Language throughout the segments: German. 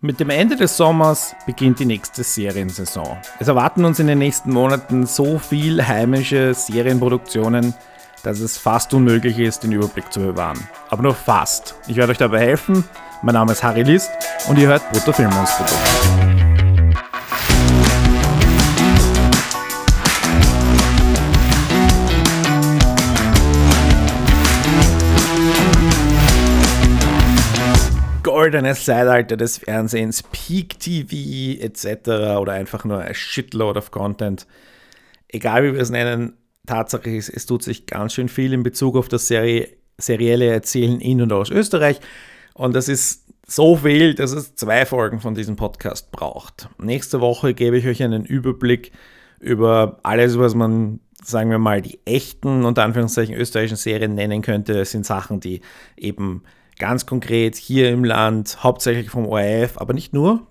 Mit dem Ende des Sommers beginnt die nächste Seriensaison. Es erwarten uns in den nächsten Monaten so viel heimische Serienproduktionen, dass es fast unmöglich ist, den Überblick zu bewahren. Aber nur fast. Ich werde euch dabei helfen. Mein Name ist Harry List und ihr hört Brutto Goldenes Zeitalter des Fernsehens, Peak TV etc. oder einfach nur ein Shitload of Content. Egal wie wir es nennen, Tatsache ist, es tut sich ganz schön viel in Bezug auf das Serie, serielle Erzählen in und aus Österreich. Und das ist so viel, dass es zwei Folgen von diesem Podcast braucht. Nächste Woche gebe ich euch einen Überblick über alles, was man, sagen wir mal, die echten, unter Anführungszeichen, österreichischen Serien nennen könnte. Das sind Sachen, die eben ganz konkret hier im Land, hauptsächlich vom ORF, aber nicht nur,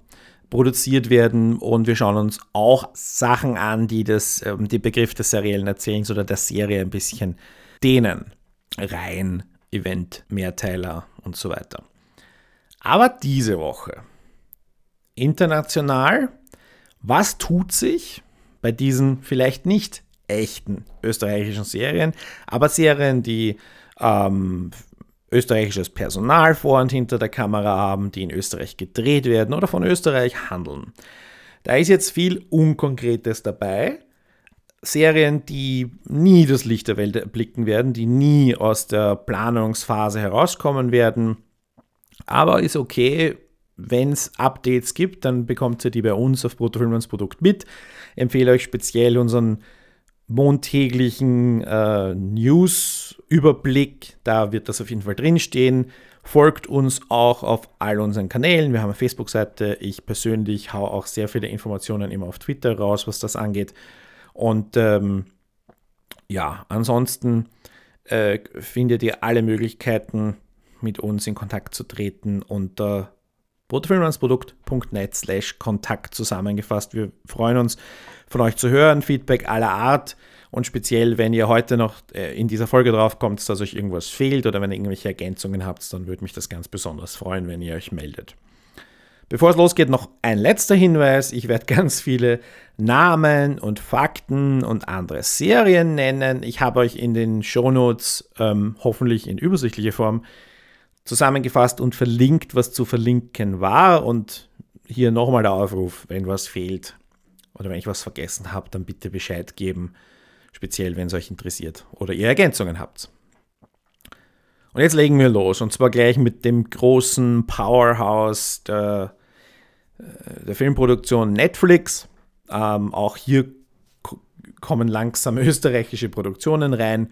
produziert werden und wir schauen uns auch Sachen an, die das, ähm, den Begriff des seriellen Erzählens oder der Serie ein bisschen dehnen. Rein, Event, Mehrteiler und so weiter. Aber diese Woche, international, was tut sich bei diesen vielleicht nicht echten österreichischen Serien, aber Serien, die ähm, österreichisches Personal vor und hinter der Kamera haben, die in Österreich gedreht werden oder von Österreich handeln. Da ist jetzt viel Unkonkretes dabei. Serien, die nie das Licht der Welt erblicken werden, die nie aus der Planungsphase herauskommen werden. Aber ist okay, wenn es Updates gibt, dann bekommt ihr die bei uns auf Bruttofilmlands Produkt mit. Empfehle euch speziell unseren montäglichen äh, News-Überblick. Da wird das auf jeden Fall drinstehen. Folgt uns auch auf all unseren Kanälen. Wir haben eine Facebook-Seite. Ich persönlich haue auch sehr viele Informationen immer auf Twitter raus, was das angeht. Und ähm, ja, ansonsten äh, findet ihr alle Möglichkeiten, mit uns in Kontakt zu treten unter brutofilmlandsprodukt.net slash Kontakt zusammengefasst. Wir freuen uns, von euch zu hören, Feedback aller Art und speziell, wenn ihr heute noch äh, in dieser Folge drauf kommt, dass euch irgendwas fehlt oder wenn ihr irgendwelche Ergänzungen habt, dann würde mich das ganz besonders freuen, wenn ihr euch meldet. Bevor es losgeht, noch ein letzter Hinweis. Ich werde ganz viele Namen und Fakten und andere Serien nennen. Ich habe euch in den Shownotes ähm, hoffentlich in übersichtlicher Form zusammengefasst und verlinkt, was zu verlinken war. Und hier nochmal der Aufruf, wenn was fehlt oder wenn ich was vergessen habe, dann bitte Bescheid geben, speziell wenn es euch interessiert oder ihr Ergänzungen habt. Und jetzt legen wir los und zwar gleich mit dem großen Powerhouse der, äh, der Filmproduktion Netflix. Ähm, auch hier kommen langsam österreichische Produktionen rein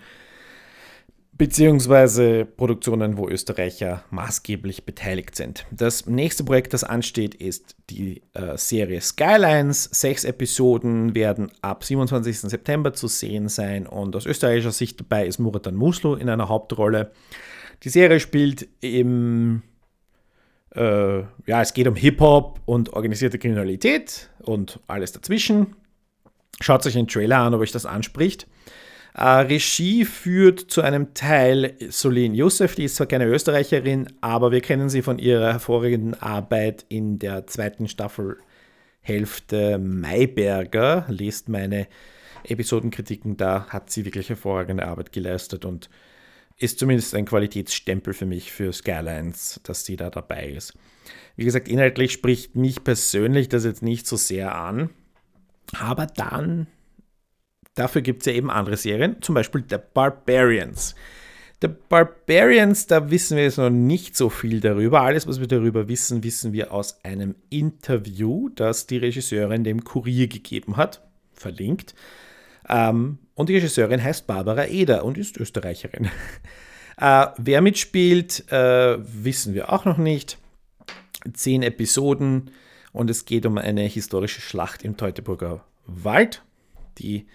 beziehungsweise Produktionen, wo Österreicher maßgeblich beteiligt sind. Das nächste Projekt, das ansteht, ist die äh, Serie Skylines. Sechs Episoden werden ab 27. September zu sehen sein und aus österreichischer Sicht dabei ist Muratan Muslu in einer Hauptrolle. Die Serie spielt im äh, ja, es geht um Hip-Hop und organisierte Kriminalität und alles dazwischen. Schaut euch den Trailer an, ob euch das anspricht. Äh, Regie führt zu einem Teil Solin Youssef, die ist zwar keine Österreicherin, aber wir kennen sie von ihrer hervorragenden Arbeit in der zweiten Staffelhälfte Mayberger. Lest meine Episodenkritiken, da hat sie wirklich hervorragende Arbeit geleistet und ist zumindest ein Qualitätsstempel für mich für Skylines, dass sie da dabei ist. Wie gesagt, inhaltlich spricht mich persönlich das jetzt nicht so sehr an, aber dann Dafür gibt es ja eben andere Serien, zum Beispiel The Barbarians. The Barbarians, da wissen wir jetzt noch nicht so viel darüber. Alles, was wir darüber wissen, wissen wir aus einem Interview, das die Regisseurin dem Kurier gegeben hat, verlinkt. Ähm, und die Regisseurin heißt Barbara Eder und ist Österreicherin. äh, wer mitspielt, äh, wissen wir auch noch nicht. Zehn Episoden und es geht um eine historische Schlacht im Teutoburger Wald, die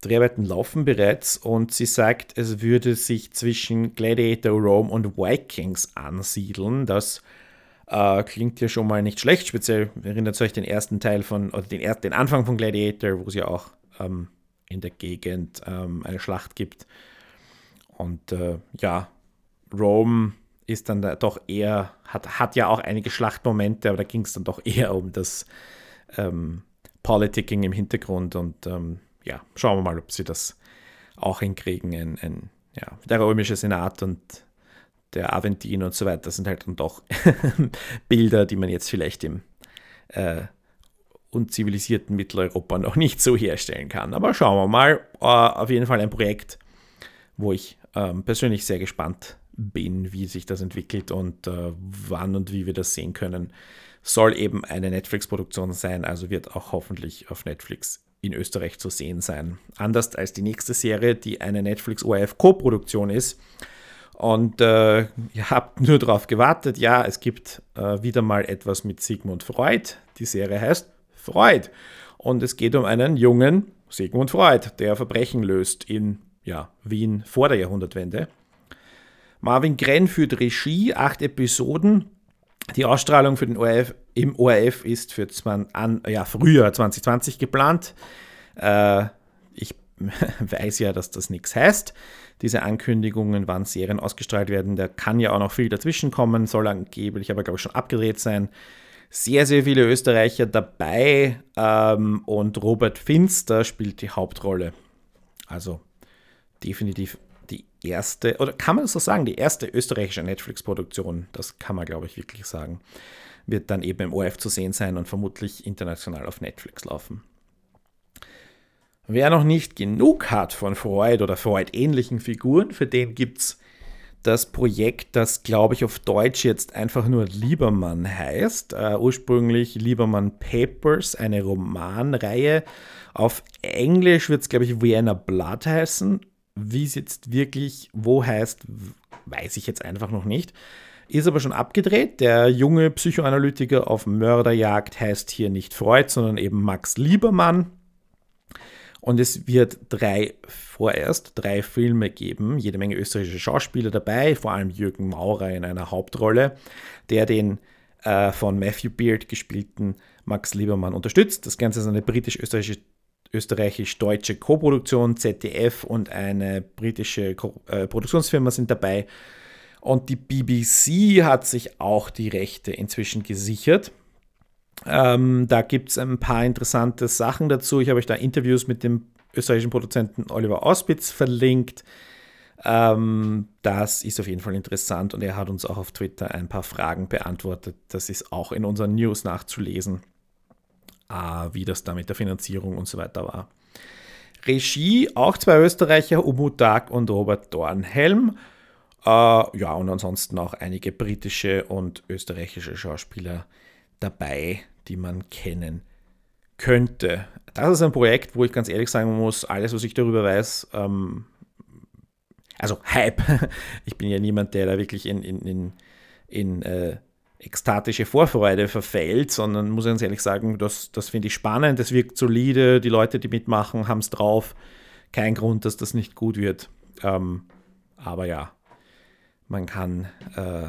Dreharbeiten laufen bereits und sie sagt, es würde sich zwischen Gladiator Rome und Vikings ansiedeln. Das äh, klingt ja schon mal nicht schlecht, speziell erinnert euch den ersten Teil von, oder den, den Anfang von Gladiator, wo es ja auch ähm, in der Gegend ähm, eine Schlacht gibt. Und äh, ja, Rome ist dann da doch eher, hat, hat ja auch einige Schlachtmomente, aber da ging es dann doch eher um das ähm, Politicking im Hintergrund und ähm, ja, schauen wir mal, ob sie das auch hinkriegen. Ein, ein, ja, der römische Senat und der Aventin und so weiter sind halt dann doch Bilder, die man jetzt vielleicht im äh, unzivilisierten Mitteleuropa noch nicht so herstellen kann. Aber schauen wir mal. Uh, auf jeden Fall ein Projekt, wo ich ähm, persönlich sehr gespannt bin, wie sich das entwickelt und äh, wann und wie wir das sehen können. Soll eben eine Netflix-Produktion sein, also wird auch hoffentlich auf Netflix in Österreich zu sehen sein. Anders als die nächste Serie, die eine Netflix-ORF-Co-Produktion ist. Und äh, ihr habt nur darauf gewartet. Ja, es gibt äh, wieder mal etwas mit Sigmund Freud. Die Serie heißt Freud. Und es geht um einen jungen Sigmund Freud, der Verbrechen löst in ja, Wien vor der Jahrhundertwende. Marvin Grenn führt Regie, acht Episoden. Die Ausstrahlung für den ORF, im ORF ist für zwan, an, ja, Frühjahr 2020 geplant. Äh, ich weiß ja, dass das nichts heißt. Diese Ankündigungen, wann Serien ausgestrahlt werden, da kann ja auch noch viel dazwischen kommen, soll angeblich aber, glaube ich, schon abgedreht sein. Sehr, sehr viele Österreicher dabei ähm, und Robert Finster spielt die Hauptrolle. Also definitiv die erste, oder kann man das so sagen, die erste österreichische Netflix-Produktion, das kann man, glaube ich, wirklich sagen, wird dann eben im ORF zu sehen sein und vermutlich international auf Netflix laufen. Wer noch nicht genug hat von Freud oder Freud-ähnlichen Figuren, für den gibt es das Projekt, das, glaube ich, auf Deutsch jetzt einfach nur Liebermann heißt. Uh, ursprünglich Liebermann Papers, eine Romanreihe. Auf Englisch wird es, glaube ich, Vienna Blood heißen. Wie es jetzt wirklich wo heißt, weiß ich jetzt einfach noch nicht. Ist aber schon abgedreht. Der junge Psychoanalytiker auf Mörderjagd heißt hier nicht Freud, sondern eben Max Liebermann. Und es wird drei, vorerst drei Filme geben, jede Menge österreichische Schauspieler dabei, vor allem Jürgen Maurer in einer Hauptrolle, der den äh, von Matthew Beard gespielten Max Liebermann unterstützt. Das Ganze ist eine britisch-österreichische österreichisch-deutsche Koproduktion, ZDF und eine britische äh, Produktionsfirma sind dabei. Und die BBC hat sich auch die Rechte inzwischen gesichert. Ähm, da gibt es ein paar interessante Sachen dazu. Ich habe euch da Interviews mit dem österreichischen Produzenten Oliver Auspitz verlinkt. Ähm, das ist auf jeden Fall interessant und er hat uns auch auf Twitter ein paar Fragen beantwortet. Das ist auch in unseren News nachzulesen wie das da mit der Finanzierung und so weiter war. Regie, auch zwei Österreicher, Umut Dag und Robert Dornhelm. Äh, ja, und ansonsten auch einige britische und österreichische Schauspieler dabei, die man kennen könnte. Das ist ein Projekt, wo ich ganz ehrlich sagen muss, alles, was ich darüber weiß, ähm, also Hype. Ich bin ja niemand, der da wirklich in, in, in, in äh, ekstatische Vorfreude verfällt, sondern muss ganz ehrlich sagen, das, das finde ich spannend, das wirkt solide, die Leute, die mitmachen, haben es drauf. Kein Grund, dass das nicht gut wird. Ähm, aber ja, man kann, äh,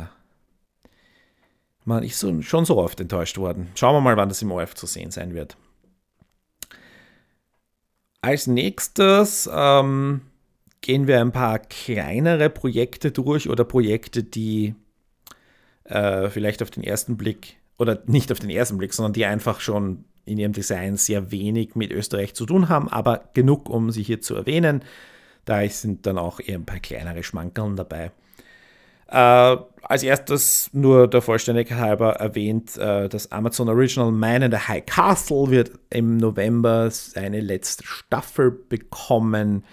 man ist schon so oft enttäuscht worden. Schauen wir mal, wann das im ORF zu sehen sein wird. Als nächstes ähm, gehen wir ein paar kleinere Projekte durch oder Projekte, die äh, vielleicht auf den ersten Blick, oder nicht auf den ersten Blick, sondern die einfach schon in ihrem Design sehr wenig mit Österreich zu tun haben, aber genug, um sie hier zu erwähnen. Da sind dann auch eher ein paar kleinere Schmankerln dabei. Äh, als erstes nur der Vollständigkeit halber erwähnt, äh, das Amazon Original Man in the High Castle wird im November seine letzte Staffel bekommen.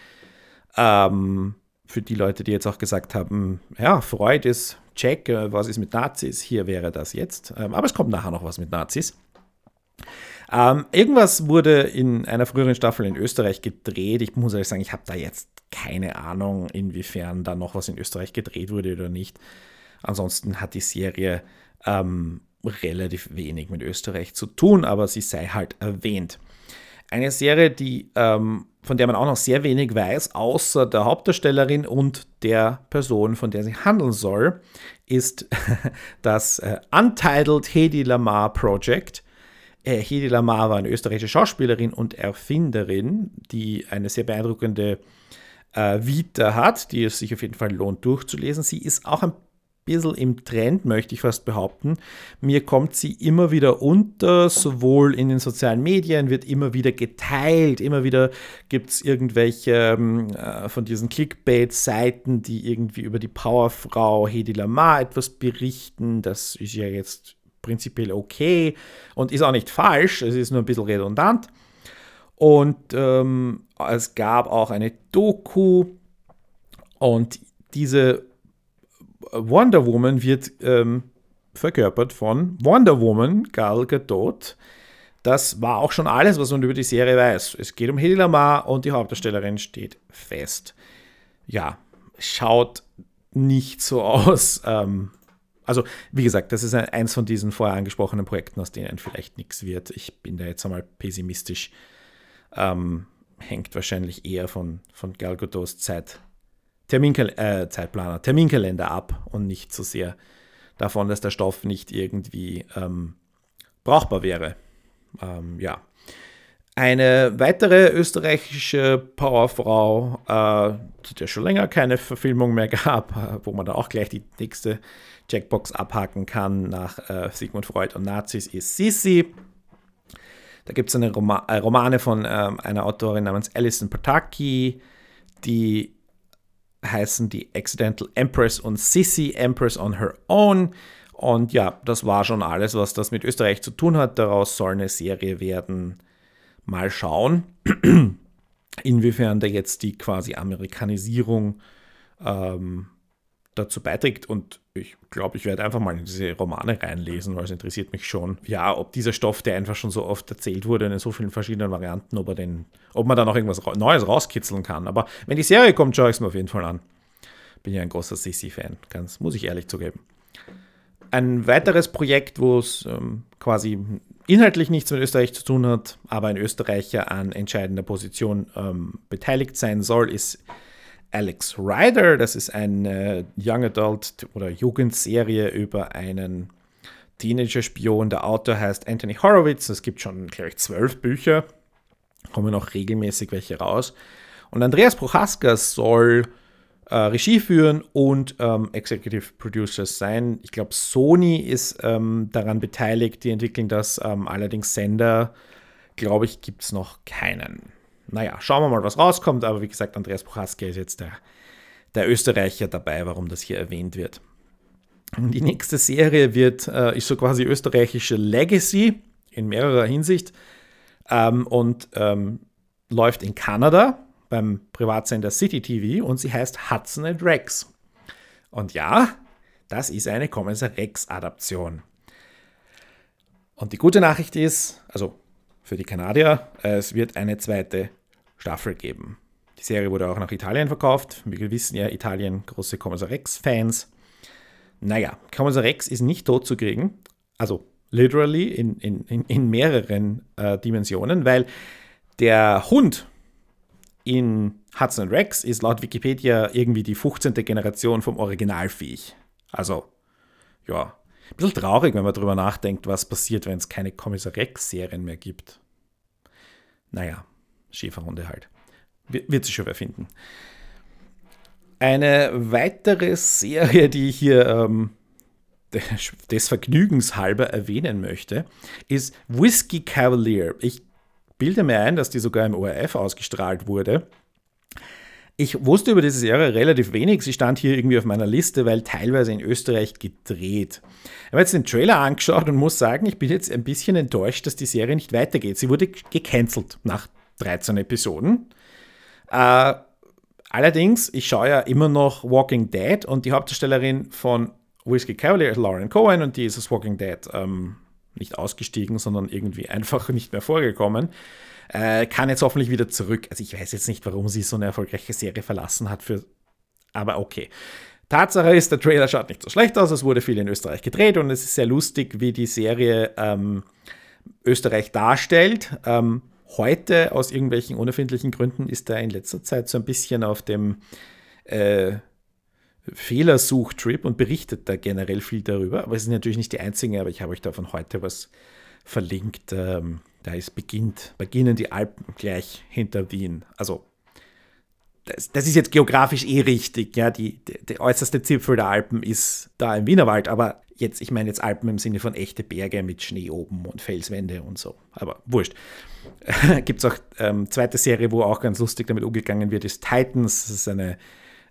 Ähm, für die Leute, die jetzt auch gesagt haben, ja, Freud ist check, was ist mit Nazis, hier wäre das jetzt. Ähm, aber es kommt nachher noch was mit Nazis. Ähm, irgendwas wurde in einer früheren Staffel in Österreich gedreht. Ich muss ehrlich sagen, ich habe da jetzt keine Ahnung, inwiefern da noch was in Österreich gedreht wurde oder nicht. Ansonsten hat die Serie ähm, relativ wenig mit Österreich zu tun, aber sie sei halt erwähnt. Eine Serie, die ähm, von der man auch noch sehr wenig weiß, außer der Hauptdarstellerin und der Person, von der sie handeln soll, ist das äh, Untitled Hedy Lamar Project. Äh, Hedy Lamar war eine österreichische Schauspielerin und Erfinderin, die eine sehr beeindruckende äh, Vita hat, die es sich auf jeden Fall lohnt durchzulesen. Sie ist auch ein bisschen im Trend, möchte ich fast behaupten. Mir kommt sie immer wieder unter, sowohl in den sozialen Medien, wird immer wieder geteilt, immer wieder gibt es irgendwelche ähm, äh, von diesen Clickbait-Seiten, die irgendwie über die Powerfrau Hedi Lamar etwas berichten. Das ist ja jetzt prinzipiell okay und ist auch nicht falsch, es ist nur ein bisschen redundant. Und ähm, es gab auch eine Doku und diese Wonder Woman wird ähm, verkörpert von Wonder Woman Gal Gadot. Das war auch schon alles, was man über die Serie weiß. Es geht um Hedy Lamar und die Hauptdarstellerin steht fest. Ja, schaut nicht so aus. Ähm, also, wie gesagt, das ist eins von diesen vorher angesprochenen Projekten, aus denen vielleicht nichts wird. Ich bin da jetzt einmal pessimistisch. Ähm, hängt wahrscheinlich eher von, von Gal Gadots Zeit Terminkal äh, Zeitplaner, Terminkalender ab und nicht so sehr davon, dass der Stoff nicht irgendwie ähm, brauchbar wäre. Ähm, ja. Eine weitere österreichische Powerfrau, äh, zu der schon länger keine Verfilmung mehr gab, wo man da auch gleich die nächste Checkbox abhaken kann nach äh, Sigmund Freud und Nazis, ist Sissi. Da gibt es eine Roma äh, Romane von ähm, einer Autorin namens Alison Pataki, die heißen die Accidental Empress und Sissy Empress on Her Own. Und ja, das war schon alles, was das mit Österreich zu tun hat. Daraus soll eine Serie werden. Mal schauen, inwiefern da jetzt die quasi Amerikanisierung ähm, dazu beiträgt. Und ich glaube, ich werde einfach mal in diese Romane reinlesen, weil es interessiert mich schon. Ja, ob dieser Stoff, der einfach schon so oft erzählt wurde in so vielen verschiedenen Varianten, ob, er den, ob man da noch irgendwas Neues rauskitzeln kann. Aber wenn die Serie kommt, schaue ich es mir auf jeden Fall an. Bin ja ein großer Sissy-Fan, muss ich ehrlich zugeben. Ein weiteres Projekt, wo es ähm, quasi inhaltlich nichts mit Österreich zu tun hat, aber ein Österreicher an entscheidender Position ähm, beteiligt sein soll, ist Alex Rider. Das ist eine Young Adult oder Jugendserie über einen Teenager-Spion. Der Autor heißt Anthony Horowitz. Es gibt schon, glaube ich, zwölf Bücher. Kommen noch regelmäßig welche raus. Und Andreas Prochaska soll äh, Regie führen und ähm, Executive Producer sein. Ich glaube, Sony ist ähm, daran beteiligt. Die entwickeln das. Ähm, allerdings Sender, glaube ich, gibt es noch keinen naja, schauen wir mal, was rauskommt. Aber wie gesagt, Andreas Prochaska ist jetzt der, der Österreicher dabei, warum das hier erwähnt wird. Die nächste Serie wird, äh, ist so quasi österreichische Legacy in mehrerer Hinsicht ähm, und ähm, läuft in Kanada beim Privatsender City TV und sie heißt Hudson and Rex. Und ja, das ist eine Kommissar Rex-Adaption. Und die gute Nachricht ist, also für die Kanadier, es wird eine zweite Staffel geben. Die Serie wurde auch nach Italien verkauft. Wir wissen ja, Italien große Commodore Rex-Fans. Naja, Commodore Rex ist nicht tot zu kriegen. Also literally in, in, in mehreren äh, Dimensionen, weil der Hund in Hudson Rex ist laut Wikipedia irgendwie die 15. Generation vom Originalviech. Also, ja, ein bisschen traurig, wenn man darüber nachdenkt, was passiert, wenn es keine Kommissar Rex-Serien mehr gibt. Naja, Schäferhunde halt. Wird sich schon wer finden. Eine weitere Serie, die ich hier ähm, des Vergnügens halber erwähnen möchte, ist Whiskey Cavalier. Ich bilde mir ein, dass die sogar im ORF ausgestrahlt wurde. Ich wusste über diese Serie relativ wenig. Sie stand hier irgendwie auf meiner Liste, weil teilweise in Österreich gedreht. Ich habe jetzt den Trailer angeschaut und muss sagen, ich bin jetzt ein bisschen enttäuscht, dass die Serie nicht weitergeht. Sie wurde gecancelt nach 13 Episoden. Äh, allerdings, ich schaue ja immer noch Walking Dead und die Hauptdarstellerin von Whiskey Cavalier ist Lauren Cohen und die ist aus Walking Dead ähm, nicht ausgestiegen, sondern irgendwie einfach nicht mehr vorgekommen. Äh, kann jetzt hoffentlich wieder zurück. Also ich weiß jetzt nicht, warum sie so eine erfolgreiche Serie verlassen hat, für, aber okay. Tatsache ist, der Trailer schaut nicht so schlecht aus. Es wurde viel in Österreich gedreht und es ist sehr lustig, wie die Serie ähm, Österreich darstellt. Ähm, heute aus irgendwelchen unerfindlichen Gründen ist er in letzter Zeit so ein bisschen auf dem äh, Fehlersuchtrip und berichtet da generell viel darüber. Aber es ist natürlich nicht die einzige, aber ich habe euch da von heute was verlinkt. Ähm, da ist beginnt, beginnen die Alpen gleich hinter Wien. Also das, das, ist jetzt geografisch eh richtig, ja, die, die, der äußerste Zipfel der Alpen ist da im Wienerwald, aber jetzt, ich meine jetzt Alpen im Sinne von echte Berge mit Schnee oben und Felswände und so, aber wurscht. Gibt es auch ähm, zweite Serie, wo auch ganz lustig damit umgegangen wird, ist Titans, das ist eine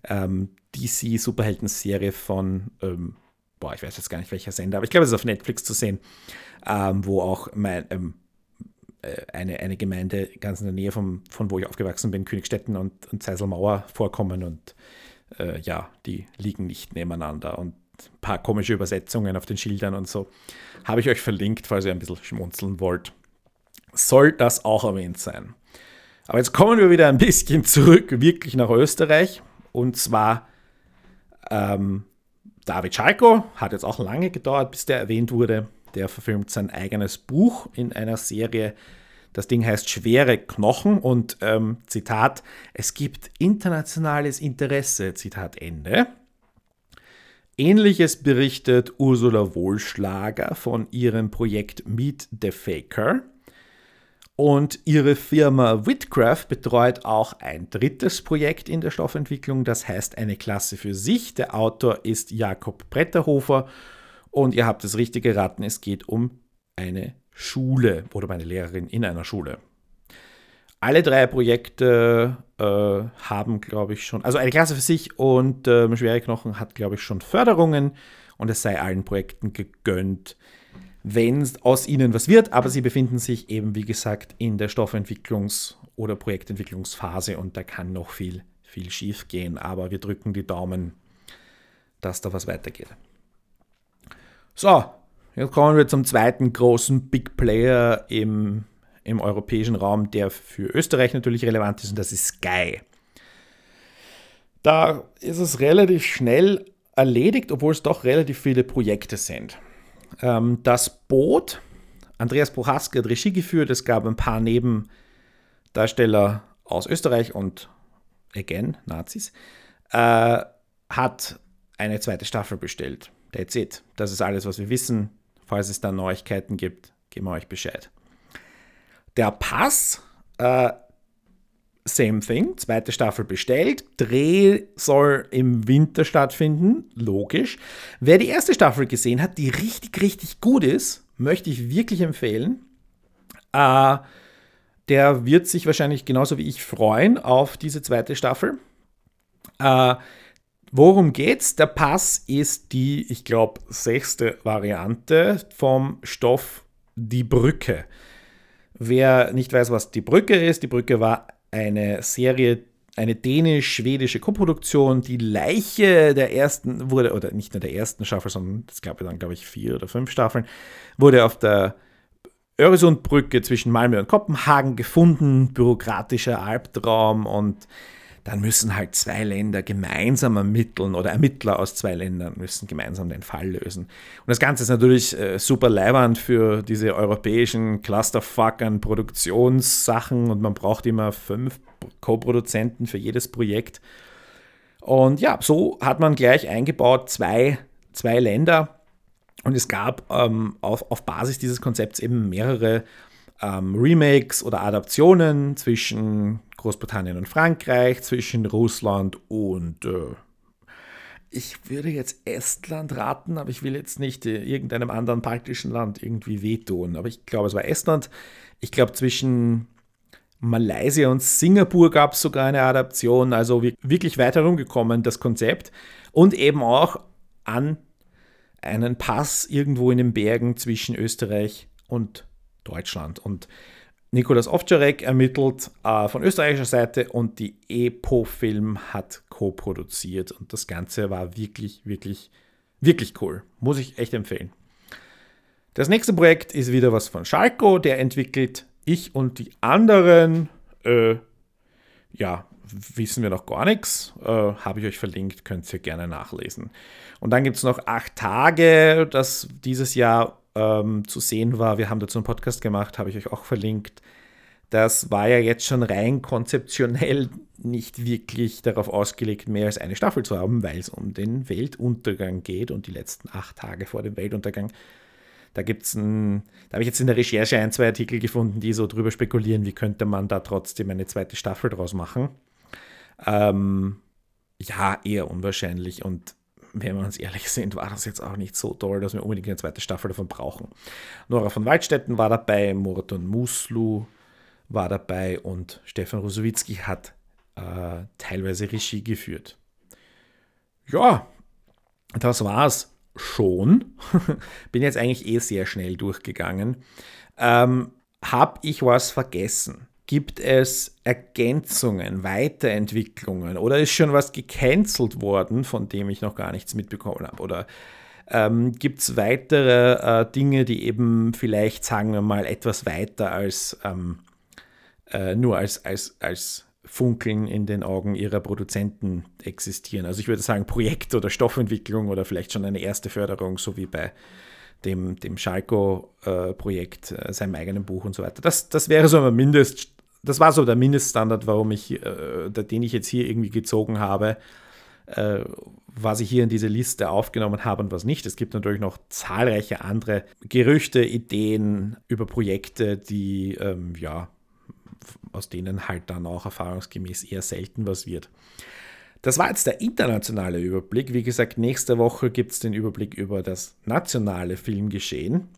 ähm, DC-Superhelden-Serie von, ähm, boah, ich weiß jetzt gar nicht welcher Sender, aber ich glaube, es ist auf Netflix zu sehen, ähm, wo auch mein, ähm, äh, eine, eine Gemeinde ganz in der Nähe vom, von wo ich aufgewachsen bin, Königstetten und, und Zeiselmauer vorkommen und äh, ja, die liegen nicht nebeneinander. Und ein paar komische Übersetzungen auf den Schildern und so. Habe ich euch verlinkt, falls ihr ein bisschen schmunzeln wollt. Soll das auch erwähnt sein. Aber jetzt kommen wir wieder ein bisschen zurück, wirklich nach Österreich. Und zwar ähm, David Schalko, hat jetzt auch lange gedauert, bis der erwähnt wurde. Der verfilmt sein eigenes Buch in einer Serie. Das Ding heißt Schwere Knochen und ähm, Zitat, es gibt internationales Interesse, Zitat Ende. Ähnliches berichtet Ursula Wohlschlager von ihrem Projekt Meet the Faker. Und ihre Firma Whitcraft betreut auch ein drittes Projekt in der Stoffentwicklung, das heißt eine Klasse für sich. Der Autor ist Jakob Bretterhofer und ihr habt es richtig geraten, es geht um eine Schule oder meine Lehrerin in einer Schule. Alle drei Projekte äh, haben, glaube ich, schon, also eine Klasse für sich und äh, Schwere Knochen hat, glaube ich, schon Förderungen und es sei allen Projekten gegönnt, wenn aus ihnen was wird, aber sie befinden sich eben, wie gesagt, in der Stoffentwicklungs- oder Projektentwicklungsphase und da kann noch viel, viel schief gehen, aber wir drücken die Daumen, dass da was weitergeht. So, jetzt kommen wir zum zweiten großen Big Player im, im europäischen Raum, der für Österreich natürlich relevant ist, und das ist Sky. Da ist es relativ schnell erledigt, obwohl es doch relativ viele Projekte sind. Ähm, das Boot, Andreas Prochaska hat Regie geführt, es gab ein paar Nebendarsteller aus Österreich und again, Nazis, äh, hat eine zweite Staffel bestellt. That's it. Das ist alles, was wir wissen. Falls es da Neuigkeiten gibt, geben wir euch Bescheid. Der Pass, äh, same thing, zweite Staffel bestellt. Dreh soll im Winter stattfinden, logisch. Wer die erste Staffel gesehen hat, die richtig, richtig gut ist, möchte ich wirklich empfehlen. Äh, der wird sich wahrscheinlich genauso wie ich freuen auf diese zweite Staffel. Äh, Worum geht's? Der Pass ist die, ich glaube, sechste Variante vom Stoff Die Brücke. Wer nicht weiß, was Die Brücke ist, Die Brücke war eine Serie, eine dänisch-schwedische Koproduktion. Die Leiche der ersten wurde, oder nicht nur der ersten Staffel, sondern es gab dann, glaube ich, vier oder fünf Staffeln, wurde auf der Öresundbrücke zwischen Malmö und Kopenhagen gefunden. Bürokratischer Albtraum und dann müssen halt zwei Länder gemeinsam ermitteln oder Ermittler aus zwei Ländern müssen gemeinsam den Fall lösen. Und das Ganze ist natürlich äh, super leibernd für diese europäischen Clusterfuckern Produktionssachen und man braucht immer fünf Co-Produzenten für jedes Projekt. Und ja, so hat man gleich eingebaut zwei, zwei Länder und es gab ähm, auf, auf Basis dieses Konzepts eben mehrere ähm, Remakes oder Adaptionen zwischen Großbritannien und Frankreich, zwischen Russland und äh, ich würde jetzt Estland raten, aber ich will jetzt nicht äh, irgendeinem anderen baltischen Land irgendwie wehtun. Aber ich glaube, es war Estland. Ich glaube, zwischen Malaysia und Singapur gab es sogar eine Adaption. Also wirklich weit herumgekommen, das Konzept. Und eben auch an einen Pass irgendwo in den Bergen zwischen Österreich und Deutschland. Und Nikolaus Ovtcharek ermittelt äh, von österreichischer Seite und die Epo-Film hat co-produziert. Und das Ganze war wirklich, wirklich, wirklich cool. Muss ich echt empfehlen. Das nächste Projekt ist wieder was von Schalko, der entwickelt ich und die anderen, äh, ja, wissen wir noch gar nichts. Äh, Habe ich euch verlinkt, könnt ihr gerne nachlesen. Und dann gibt es noch acht Tage, das dieses Jahr ähm, zu sehen war. Wir haben dazu einen Podcast gemacht, habe ich euch auch verlinkt. Das war ja jetzt schon rein konzeptionell nicht wirklich darauf ausgelegt, mehr als eine Staffel zu haben, weil es um den Weltuntergang geht und die letzten acht Tage vor dem Weltuntergang. Da gibt's ein, da habe ich jetzt in der Recherche ein, zwei Artikel gefunden, die so drüber spekulieren, wie könnte man da trotzdem eine zweite Staffel draus machen. Ähm, ja, eher unwahrscheinlich und wenn wir uns ehrlich sind, war das jetzt auch nicht so toll, dass wir unbedingt eine zweite Staffel davon brauchen. Nora von Waldstätten war dabei, Muraton Muslu war dabei und Stefan Rusowitzki hat äh, teilweise Regie geführt. Ja, das war's schon. Bin jetzt eigentlich eh sehr schnell durchgegangen. Ähm, Hab ich was vergessen? Gibt es Ergänzungen, Weiterentwicklungen oder ist schon was gecancelt worden, von dem ich noch gar nichts mitbekommen habe? Oder ähm, gibt es weitere äh, Dinge, die eben vielleicht, sagen wir mal, etwas weiter als ähm, äh, nur als, als, als Funkeln in den Augen ihrer Produzenten existieren? Also ich würde sagen, Projekt oder Stoffentwicklung oder vielleicht schon eine erste Förderung, so wie bei dem, dem Schalko-Projekt, äh, seinem eigenen Buch und so weiter. Das, das wäre so ein Mindest, das war so der Mindeststandard, warum ich, äh, den ich jetzt hier irgendwie gezogen habe, äh, was ich hier in diese Liste aufgenommen habe und was nicht. Es gibt natürlich noch zahlreiche andere Gerüchte, Ideen über Projekte, die, ähm, ja, aus denen halt dann auch erfahrungsgemäß eher selten was wird. Das war jetzt der internationale Überblick. Wie gesagt, nächste Woche gibt es den Überblick über das nationale Filmgeschehen.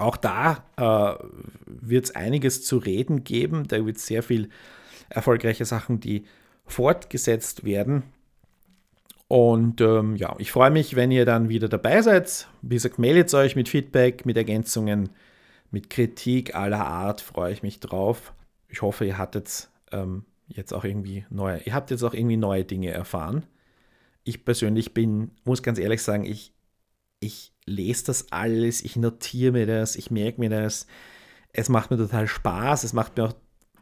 Auch da äh, wird es einiges zu reden geben. Da wird es sehr viel erfolgreiche Sachen, die fortgesetzt werden. Und ähm, ja, ich freue mich, wenn ihr dann wieder dabei seid. Wie gesagt, meldet euch mit Feedback, mit Ergänzungen, mit Kritik aller Art. Freue ich mich drauf. Ich hoffe, ihr hattet ähm, jetzt auch irgendwie neue, ihr habt jetzt auch irgendwie neue Dinge erfahren. Ich persönlich bin, muss ganz ehrlich sagen, ich, ich lese das alles, ich notiere mir das, ich merke mir das. Es macht mir total Spaß. Es macht mir auch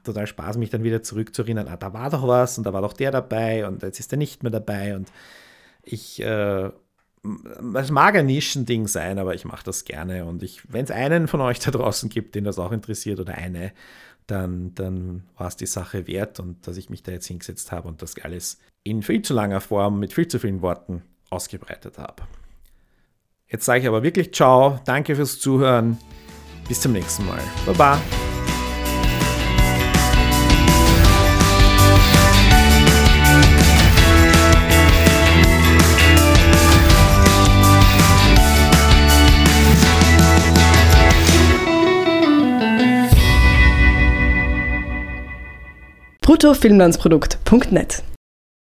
total Spaß, mich dann wieder zurückzuerinnern, ah, da war doch was und da war doch der dabei und jetzt ist er nicht mehr dabei. Und ich, äh, es mag ein Nischending sein, aber ich mache das gerne. Und wenn es einen von euch da draußen gibt, den das auch interessiert oder eine, dann, dann war es die Sache wert und dass ich mich da jetzt hingesetzt habe und das alles in viel zu langer Form mit viel zu vielen Worten ausgebreitet habe. Jetzt sage ich aber wirklich Ciao, danke fürs Zuhören, bis zum nächsten Mal. Baba. bruttofilmlandsprodukt.net